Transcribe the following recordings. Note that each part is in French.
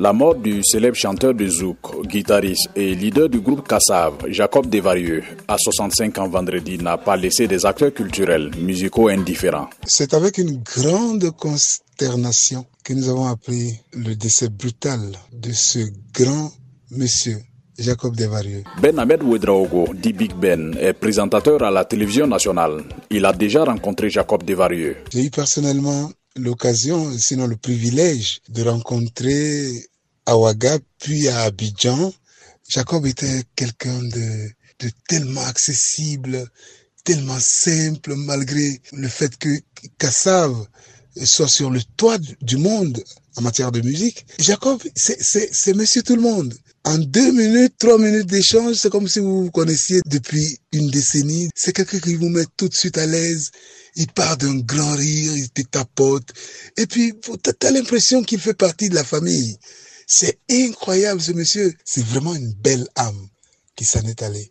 La mort du célèbre chanteur de zouk, guitariste et leader du groupe Kassav, Jacob Desvarieux, à 65 ans vendredi, n'a pas laissé des acteurs culturels, musicaux indifférents. C'est avec une grande consternation que nous avons appris le décès brutal de ce grand monsieur. Jacob Desvarieux. Ben Ahmed Ouedraogo, dit Big Ben, est présentateur à la télévision nationale. Il a déjà rencontré Jacob Desvarieux. J'ai eu personnellement l'occasion, sinon le privilège, de rencontrer à Ouaga, puis à Abidjan. Jacob était quelqu'un de, de tellement accessible, tellement simple, malgré le fait que Kassav soit sur le toit du monde en matière de musique. Jacob, c'est monsieur tout le monde. En deux minutes, trois minutes d'échange, c'est comme si vous vous connaissiez depuis une décennie. C'est quelqu'un qui vous met tout de suite à l'aise. Il part d'un grand rire, il te tapote. Et puis, t'as l'impression qu'il fait partie de la famille. C'est incroyable, ce monsieur. C'est vraiment une belle âme qui s'en est allée.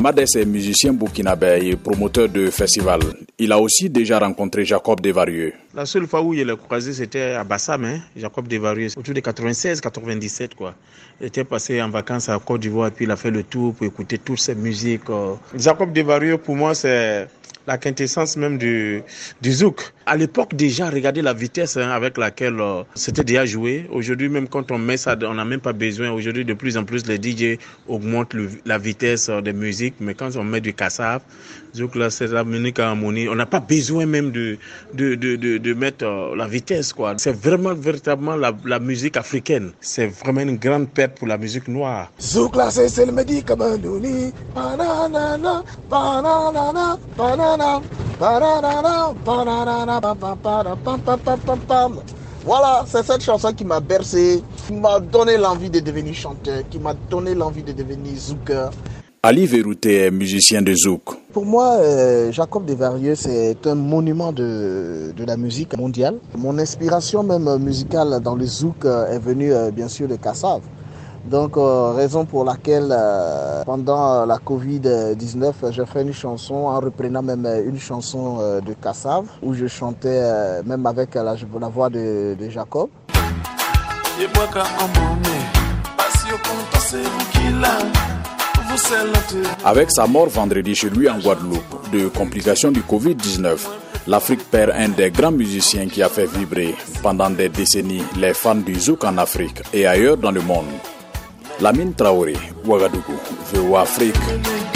Madès est musicien burkinabé et promoteur de festivals. Il a aussi déjà rencontré Jacob Desvarieux. La seule fois où il l'a croisé, c'était à Bassam, hein, Jacob Desvarieux, autour de 96-97. quoi. Il était passé en vacances à Côte d'Ivoire, puis il a fait le tour pour écouter toutes ces musiques. Euh. Jacob Desvarieux, pour moi, c'est la quintessence même du, du zouk. À l'époque, déjà, regardez la vitesse hein, avec laquelle euh, c'était déjà joué. Aujourd'hui, même quand on met ça, on n'a même pas besoin. Aujourd'hui, de plus en plus, les DJ augmentent la vitesse euh, des musiques. Mais quand on met du kassav, zouk, là, c'est la musique à harmonie. On n'a pas besoin même de, de, de, de, mettre euh, la vitesse, quoi. C'est vraiment, véritablement la, musique africaine. C'est vraiment une grande perte pour la musique noire. Voilà, c'est cette chanson qui m'a bercé, qui m'a donné l'envie de devenir chanteur, qui m'a donné l'envie de devenir zouker. Ali Verrouté est musicien de zouk. Pour moi, euh, Jacob Desvarieux, c'est un monument de, de, la musique mondiale. Mon inspiration même musicale dans le zouk est venue euh, bien sûr de Kassav. Donc, euh, raison pour laquelle, euh, pendant la Covid-19, j'ai fait une chanson en reprenant même une chanson euh, de Kassav, où je chantais même avec la, la voix de, de Jacob. Avec sa mort vendredi chez lui en Guadeloupe de complications du Covid-19, l'Afrique perd un des grands musiciens qui a fait vibrer pendant des décennies les fans du zouk en Afrique et ailleurs dans le monde. Lamine Traoré, Ouagadougou, VOA Afrique.